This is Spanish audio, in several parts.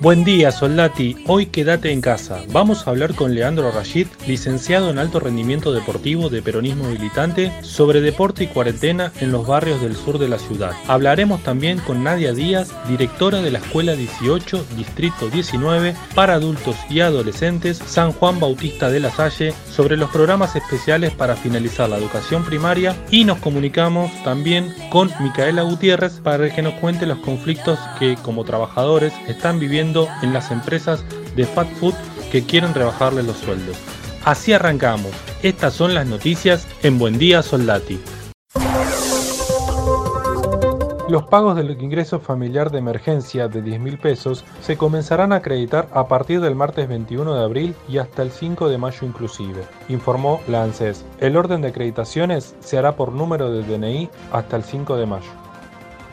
Buen día, Soldati. Hoy quédate en casa. Vamos a hablar con Leandro Rashid, licenciado en alto rendimiento deportivo de peronismo militante, sobre deporte y cuarentena en los barrios del sur de la ciudad. Hablaremos también con Nadia Díaz, directora de la Escuela 18, Distrito 19, para adultos y adolescentes, San Juan Bautista de la Salle, sobre los programas especiales para finalizar la educación primaria y nos comunicamos también con Micaela Gutiérrez para que nos cuente los conflictos que como trabajadores están viviendo en las empresas de fast food que quieren rebajarle los sueldos. Así arrancamos. Estas son las noticias en Buen Día Soldati. Los pagos del ingreso familiar de emergencia de 10 mil pesos se comenzarán a acreditar a partir del martes 21 de abril y hasta el 5 de mayo inclusive, informó la ANSES. El orden de acreditaciones se hará por número de DNI hasta el 5 de mayo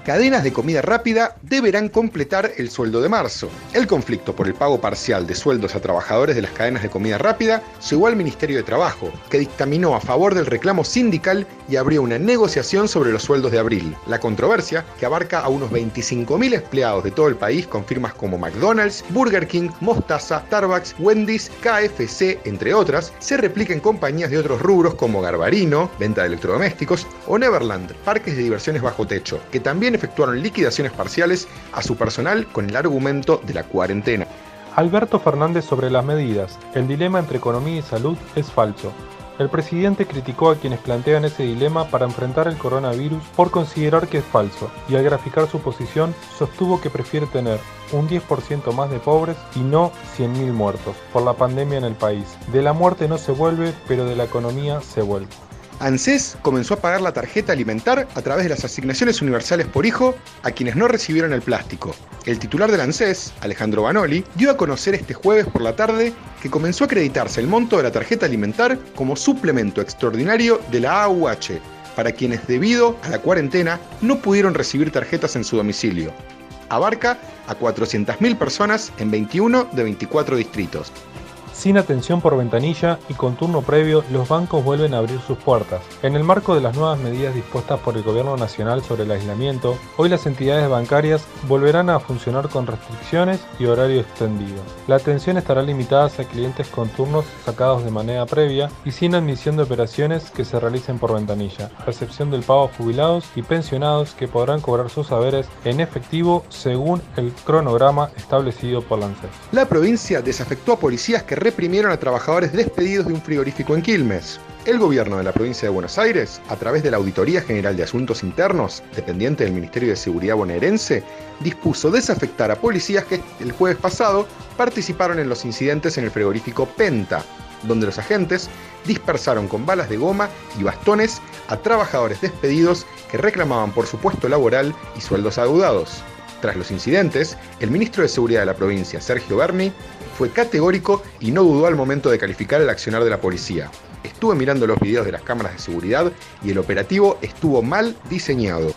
cadenas de comida rápida deberán completar el sueldo de marzo. El conflicto por el pago parcial de sueldos a trabajadores de las cadenas de comida rápida llegó al Ministerio de Trabajo, que dictaminó a favor del reclamo sindical y abrió una negociación sobre los sueldos de abril. La controversia, que abarca a unos 25.000 empleados de todo el país con firmas como McDonald's, Burger King, Mostaza, Starbucks, Wendy's, KFC, entre otras, se replica en compañías de otros rubros como Garbarino, venta de electrodomésticos, o Neverland, parques de diversiones bajo techo, que también efectuaron liquidaciones parciales a su personal con el argumento de la cuarentena. Alberto Fernández sobre las medidas. El dilema entre economía y salud es falso. El presidente criticó a quienes plantean ese dilema para enfrentar el coronavirus por considerar que es falso y al graficar su posición sostuvo que prefiere tener un 10% más de pobres y no 100.000 muertos por la pandemia en el país. De la muerte no se vuelve, pero de la economía se vuelve. ANSES comenzó a pagar la tarjeta alimentar a través de las asignaciones universales por hijo a quienes no recibieron el plástico. El titular del ANSES, Alejandro Banoli, dio a conocer este jueves por la tarde que comenzó a acreditarse el monto de la tarjeta alimentar como suplemento extraordinario de la AUH para quienes debido a la cuarentena no pudieron recibir tarjetas en su domicilio. Abarca a 400.000 personas en 21 de 24 distritos. Sin atención por ventanilla y con turno previo, los bancos vuelven a abrir sus puertas. En el marco de las nuevas medidas dispuestas por el Gobierno Nacional sobre el aislamiento, hoy las entidades bancarias volverán a funcionar con restricciones y horario extendido. La atención estará limitada a clientes con turnos sacados de manera previa y sin admisión de operaciones que se realicen por ventanilla, recepción del pago a jubilados y pensionados que podrán cobrar sus saberes en efectivo según el cronograma establecido por la ANSES. La provincia desafectó a policías que reprimieron a trabajadores despedidos de un frigorífico en Quilmes. El gobierno de la provincia de Buenos Aires, a través de la Auditoría General de Asuntos Internos, dependiente del Ministerio de Seguridad bonaerense, dispuso desafectar a policías que el jueves pasado participaron en los incidentes en el frigorífico Penta, donde los agentes dispersaron con balas de goma y bastones a trabajadores despedidos que reclamaban por su puesto laboral y sueldos adeudados. Tras los incidentes, el ministro de Seguridad de la provincia, Sergio Berni, fue categórico y no dudó al momento de calificar el accionar de la policía. Estuve mirando los videos de las cámaras de seguridad y el operativo estuvo mal diseñado.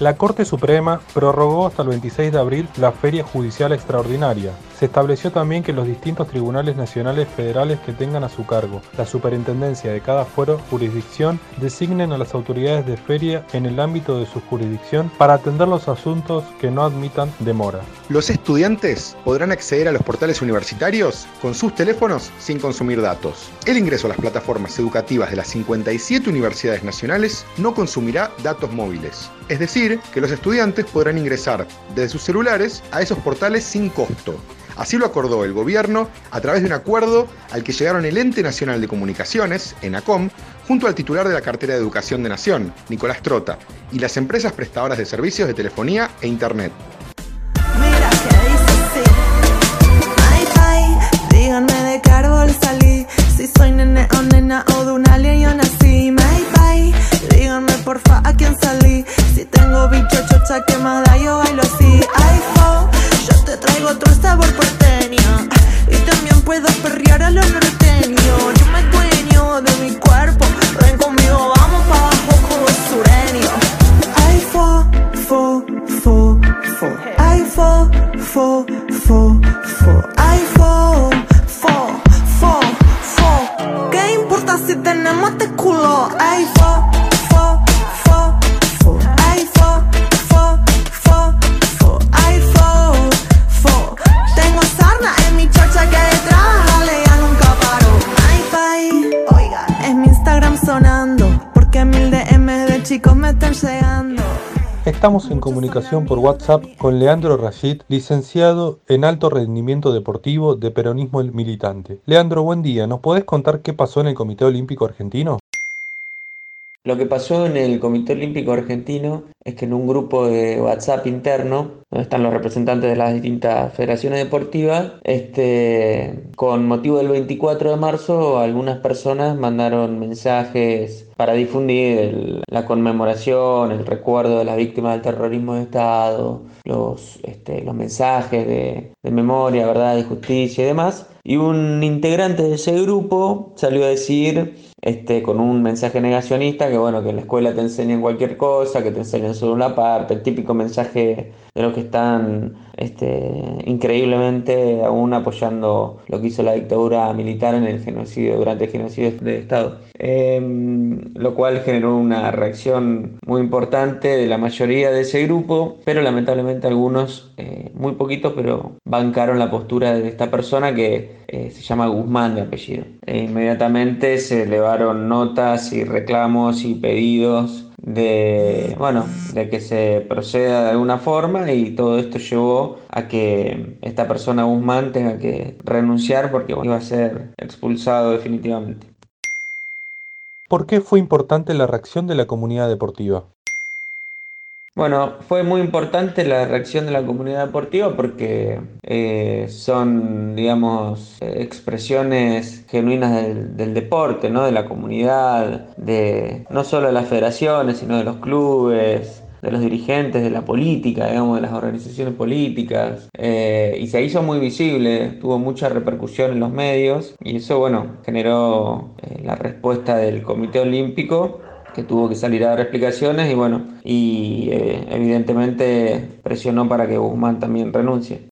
La Corte Suprema prorrogó hasta el 26 de abril la Feria Judicial Extraordinaria, se estableció también que los distintos tribunales nacionales federales que tengan a su cargo la superintendencia de cada fuero jurisdicción designen a las autoridades de feria en el ámbito de su jurisdicción para atender los asuntos que no admitan demora. Los estudiantes podrán acceder a los portales universitarios con sus teléfonos sin consumir datos. El ingreso a las plataformas educativas de las 57 universidades nacionales no consumirá datos móviles. Es decir, que los estudiantes podrán ingresar desde sus celulares a esos portales sin costo. Así lo acordó el gobierno a través de un acuerdo al que llegaron el Ente Nacional de Comunicaciones, ENACOM, junto al titular de la cartera de Educación de Nación, Nicolás Trota, y las empresas prestadoras de servicios de telefonía e Internet. Estamos en comunicación por WhatsApp con Leandro Rashid, licenciado en alto rendimiento deportivo de peronismo militante. Leandro, buen día. ¿Nos podés contar qué pasó en el Comité Olímpico Argentino? Lo que pasó en el Comité Olímpico Argentino es que en un grupo de WhatsApp interno, donde están los representantes de las distintas federaciones deportivas, este, con motivo del 24 de marzo, algunas personas mandaron mensajes para difundir la conmemoración, el recuerdo de las víctimas del terrorismo de Estado, los, este, los mensajes de, de memoria, verdad y justicia y demás. Y un integrante de ese grupo salió a decir, este, con un mensaje negacionista, que bueno, que en la escuela te enseñan cualquier cosa, que te enseñan solo una parte, el típico mensaje de los que están este, increíblemente aún apoyando lo que hizo la dictadura militar en el genocidio, durante el genocidio de Estado. Em, lo cual generó una reacción muy importante de la mayoría de ese grupo, pero lamentablemente algunos, eh, muy poquitos, pero bancaron la postura de esta persona que se llama Guzmán de apellido. E inmediatamente se elevaron notas y reclamos y pedidos de, bueno, de que se proceda de alguna forma y todo esto llevó a que esta persona Guzmán tenga que renunciar porque iba a ser expulsado definitivamente. ¿Por qué fue importante la reacción de la comunidad deportiva? Bueno, fue muy importante la reacción de la comunidad deportiva porque eh, son, digamos, expresiones genuinas del, del deporte, ¿no? De la comunidad, de no solo de las federaciones, sino de los clubes, de los dirigentes, de la política, digamos, de las organizaciones políticas. Eh, y se hizo muy visible, tuvo mucha repercusión en los medios y eso, bueno, generó eh, la respuesta del Comité Olímpico que tuvo que salir a dar explicaciones y bueno, y eh, evidentemente presionó para que Guzmán también renuncie.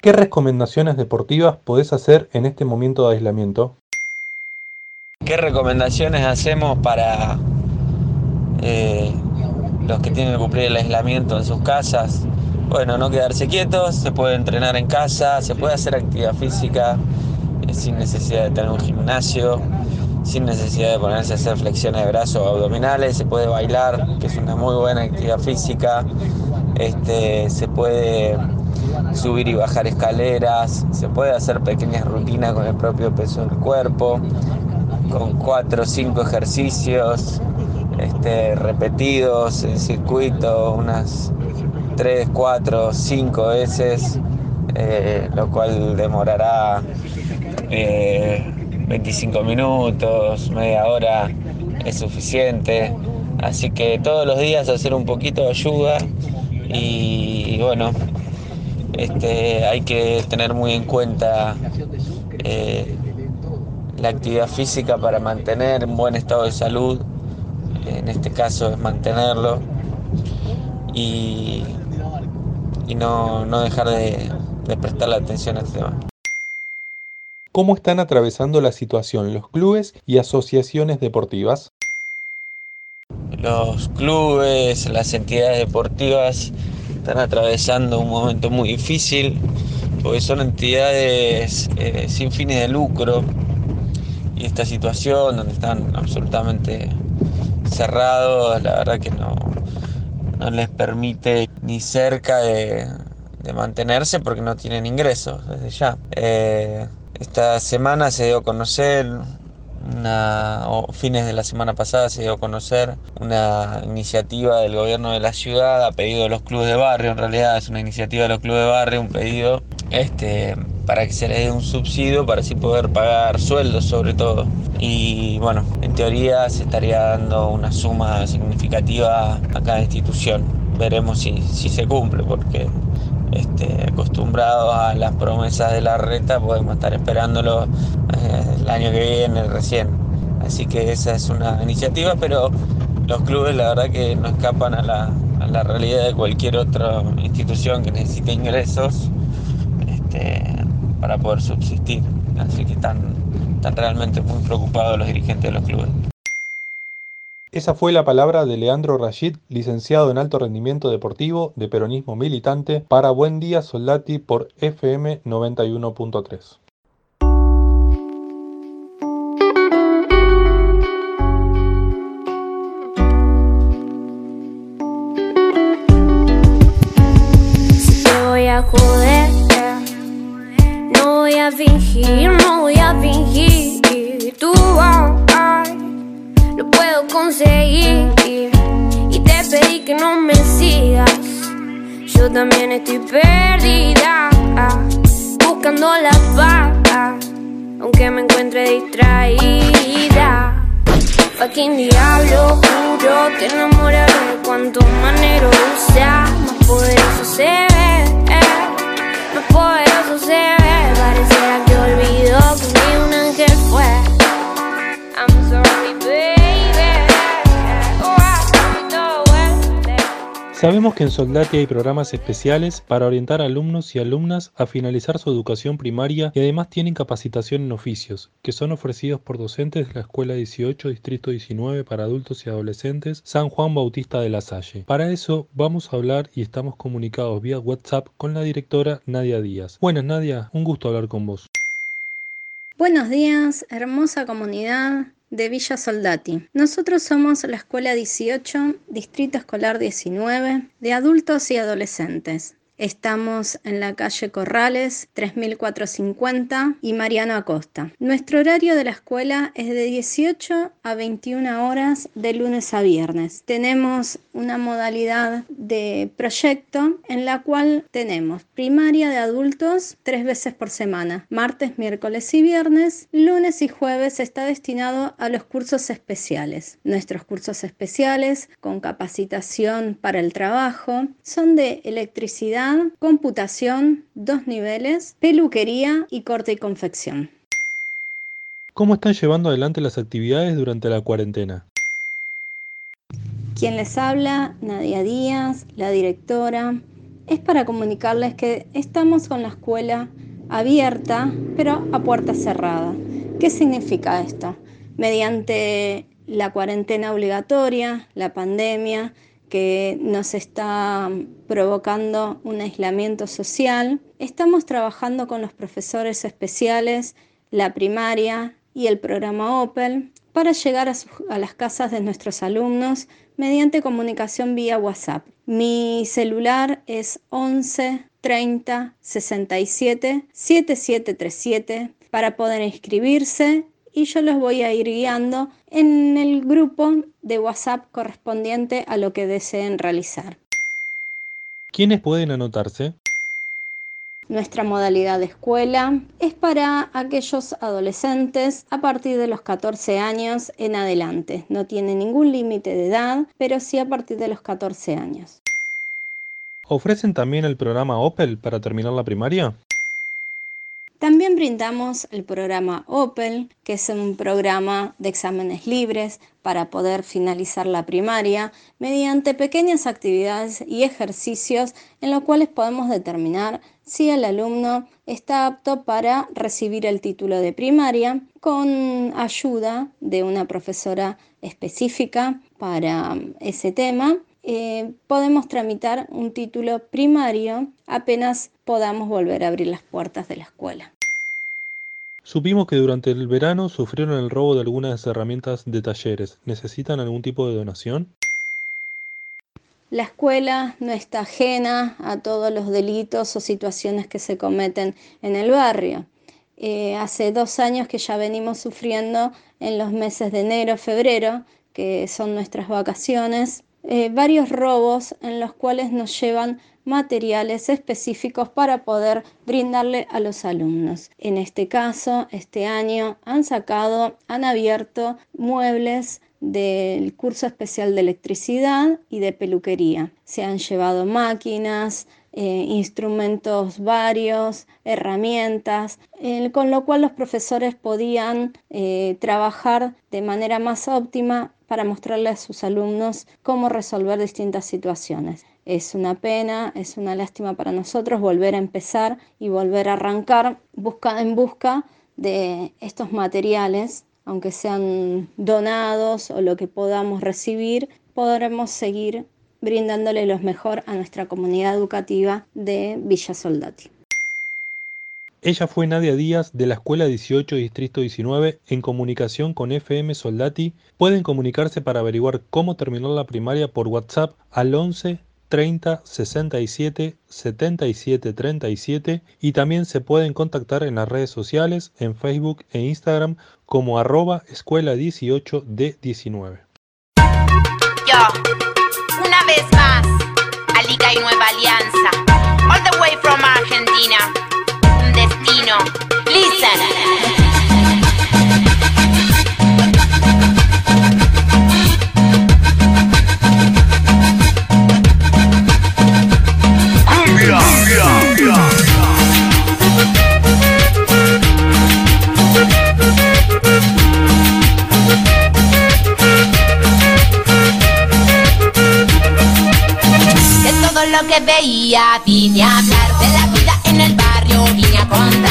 ¿Qué recomendaciones deportivas podés hacer en este momento de aislamiento? ¿Qué recomendaciones hacemos para eh, los que tienen que cumplir el aislamiento en sus casas? Bueno, no quedarse quietos, se puede entrenar en casa, se puede hacer actividad física eh, sin necesidad de tener un gimnasio, sin necesidad de ponerse a hacer flexiones de brazos o abdominales, se puede bailar, que es una muy buena actividad física, este, se puede subir y bajar escaleras, se puede hacer pequeñas rutinas con el propio peso del cuerpo, con cuatro o cinco ejercicios este, repetidos en circuito, unas 3, 4, 5 veces, eh, lo cual demorará eh, 25 minutos, media hora es suficiente. Así que todos los días hacer un poquito de ayuda y, bueno, este, hay que tener muy en cuenta eh, la actividad física para mantener un buen estado de salud. En este caso es mantenerlo y, y no, no dejar de, de prestarle atención a este tema. ¿Cómo están atravesando la situación los clubes y asociaciones deportivas? Los clubes, las entidades deportivas están atravesando un momento muy difícil porque son entidades eh, sin fines de lucro y esta situación donde están absolutamente cerrados, la verdad que no, no les permite ni cerca de, mantenerse porque no tienen ingresos desde ya. Eh, esta semana se dio a conocer una, o fines de la semana pasada se dio a conocer una iniciativa del gobierno de la ciudad a pedido de los clubes de barrio, en realidad es una iniciativa de los clubes de barrio, un pedido este, para que se les dé un subsidio para así poder pagar sueldos sobre todo. Y bueno, en teoría se estaría dando una suma significativa a cada institución. Veremos si, si se cumple, porque este, acostumbrados a las promesas de la reta podemos estar esperándolo eh, el año que viene recién. Así que esa es una iniciativa, pero los clubes la verdad que no escapan a la, a la realidad de cualquier otra institución que necesite ingresos este, para poder subsistir. Así que están, están realmente muy preocupados los dirigentes de los clubes. Esa fue la palabra de Leandro Rashid, licenciado en alto rendimiento deportivo de peronismo militante, para Buen Día Soldati por FM 91.3. que enamorarme Sabemos que en Soldati hay programas especiales para orientar alumnos y alumnas a finalizar su educación primaria y además tienen capacitación en oficios, que son ofrecidos por docentes de la Escuela 18, Distrito 19 para adultos y adolescentes, San Juan Bautista de la Salle. Para eso vamos a hablar y estamos comunicados vía WhatsApp con la directora Nadia Díaz. Buenas Nadia, un gusto hablar con vos. Buenos días, hermosa comunidad de Villa Soldati. Nosotros somos la Escuela 18, Distrito Escolar 19, de adultos y adolescentes. Estamos en la calle Corrales 3450 y Mariano Acosta. Nuestro horario de la escuela es de 18 a 21 horas de lunes a viernes. Tenemos una modalidad de proyecto en la cual tenemos primaria de adultos tres veces por semana, martes, miércoles y viernes, lunes y jueves está destinado a los cursos especiales. Nuestros cursos especiales con capacitación para el trabajo son de electricidad, computación, dos niveles, peluquería y corte y confección. ¿Cómo están llevando adelante las actividades durante la cuarentena? Quien les habla, Nadia Díaz, la directora, es para comunicarles que estamos con la escuela abierta, pero a puerta cerrada. ¿Qué significa esto? Mediante la cuarentena obligatoria, la pandemia, que nos está provocando un aislamiento social, estamos trabajando con los profesores especiales, la primaria y el programa Opel para llegar a, las casas de nuestros alumnos mediante comunicación vía WhatsApp. Mi celular es 11 30 67 7737 para poder inscribirse y yo los voy a ir guiando en el grupo de WhatsApp correspondiente a lo que deseen realizar. ¿Quiénes pueden anotarse? Nuestra modalidad de escuela es para aquellos adolescentes a partir de los 14 años en adelante. No tiene ningún límite de edad, pero sí a partir de los 14 años. ¿Ofrecen también el programa Opel para terminar la primaria? También brindamos el programa Opel, que es un programa de exámenes libres para poder finalizar la primaria mediante pequeñas actividades y ejercicios en los cuales podemos determinar si el alumno está apto para recibir el título de primaria con ayuda de una profesora específica para ese tema eh, podemos tramitar un título primario apenas podamos volver a abrir las puertas de la escuela. Supimos que durante el verano sufrieron el robo de algunas herramientas de talleres. ¿Necesitan algún tipo de donación? La escuela no está ajena a todos los delitos o situaciones que se cometen en el barrio. Eh, hace dos años que ya venimos sufriendo en los meses de enero, febrero, que son nuestras vacaciones, eh, varios robos en los cuales nos llevan materiales específicos para poder brindarle a los alumnos. En este caso, este año han sacado, han abierto muebles del curso especial de electricidad y de peluquería. Se han llevado máquinas, eh, instrumentos varios, herramientas, con lo cual los profesores podían eh, trabajar de manera más óptima para mostrarle a sus alumnos cómo resolver distintas situaciones. Es una pena, es una lástima para nosotros volver a empezar y volver a arrancar busca, en busca de estos materiales, aunque sean donados o lo que podamos recibir, podremos seguir brindándole lo mejor a nuestra comunidad educativa de Villa Soldati. Ella fue Nadia Díaz de la Escuela 18 Distrito 19 en comunicación con FM Soldati. Pueden comunicarse para averiguar cómo terminar la primaria por WhatsApp al 11 30 67 77 37 y también se pueden contactar en las redes sociales en Facebook e Instagram como arroba escuela 18 de 19. una vez más, Alica y Nueva Alianza, all the way from Argentina, un destino, listen. Que veía, vine a hablar de la vida en el barrio, vine a contar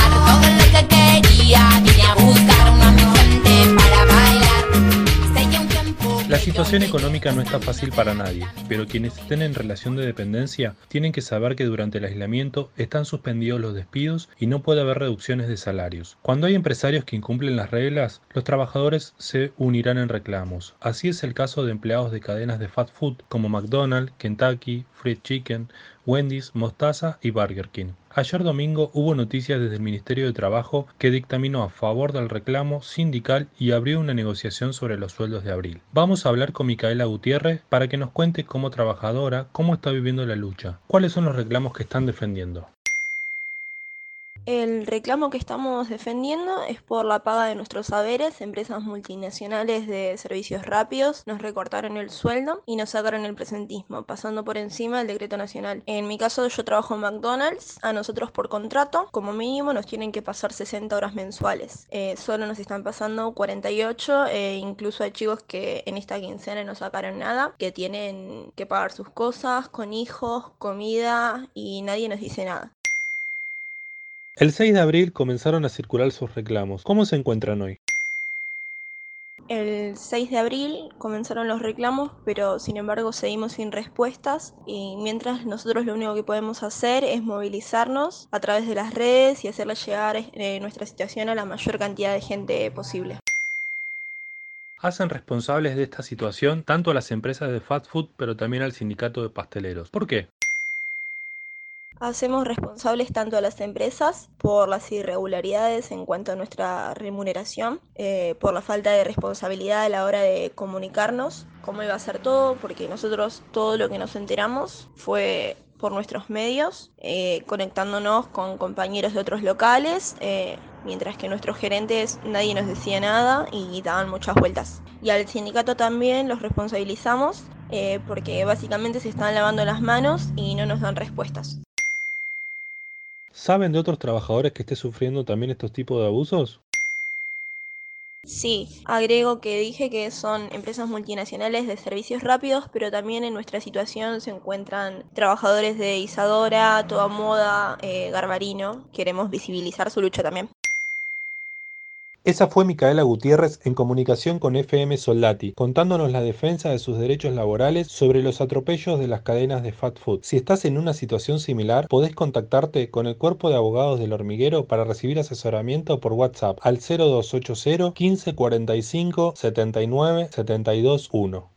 situación económica no está fácil para nadie, pero quienes estén en relación de dependencia tienen que saber que durante el aislamiento están suspendidos los despidos y no puede haber reducciones de salarios. Cuando hay empresarios que incumplen las reglas, los trabajadores se unirán en reclamos. Así es el caso de empleados de cadenas de fast food como McDonald's, Kentucky, Fried Chicken, Wendy's, Mostaza y Burger King. Ayer domingo hubo noticias desde el Ministerio de Trabajo que dictaminó a favor del reclamo sindical y abrió una negociación sobre los sueldos de abril. Vamos a hablar con Micaela Gutiérrez para que nos cuente como trabajadora cómo está viviendo la lucha, cuáles son los reclamos que están defendiendo. El reclamo que estamos defendiendo es por la paga de nuestros saberes. Empresas multinacionales de servicios rápidos nos recortaron el sueldo y nos sacaron el presentismo, pasando por encima del decreto nacional. En mi caso yo trabajo en McDonald's, a nosotros por contrato, como mínimo nos tienen que pasar 60 horas mensuales. Eh, solo nos están pasando 48, e incluso hay chicos que en esta quincena no sacaron nada, que tienen que pagar sus cosas con hijos, comida y nadie nos dice nada. El 6 de abril comenzaron a circular sus reclamos. ¿Cómo se encuentran hoy? El 6 de abril comenzaron los reclamos, pero sin embargo seguimos sin respuestas y mientras nosotros lo único que podemos hacer es movilizarnos a través de las redes y hacerle llegar eh, nuestra situación a la mayor cantidad de gente posible. Hacen responsables de esta situación tanto a las empresas de fast food, pero también al sindicato de pasteleros. ¿Por qué? Hacemos responsables tanto a las empresas por las irregularidades en cuanto a nuestra remuneración, eh, por la falta de responsabilidad a la hora de comunicarnos cómo iba a ser todo, porque nosotros todo lo que nos enteramos fue por nuestros medios, eh, conectándonos con compañeros de otros locales, eh, mientras que nuestros gerentes nadie nos decía nada y daban muchas vueltas. Y al sindicato también los responsabilizamos porque básicamente se están lavando las manos y no nos dan respuestas. ¿Saben de otros trabajadores que estén sufriendo también estos tipos de abusos? Sí, agrego que dije que son empresas multinacionales de servicios rápidos, pero también en nuestra situación se encuentran trabajadores de Isadora, Toda Moda, eh, Garbarino. Queremos visibilizar su lucha también. Esa fue Micaela Gutiérrez en comunicación con FM Soldati, contándonos la defensa de sus derechos laborales sobre los atropellos de las cadenas de fast food. Si estás en una situación similar, podés contactarte con el Cuerpo de Abogados del Hormiguero para recibir asesoramiento por WhatsApp al 0280 15 45 79 72 1.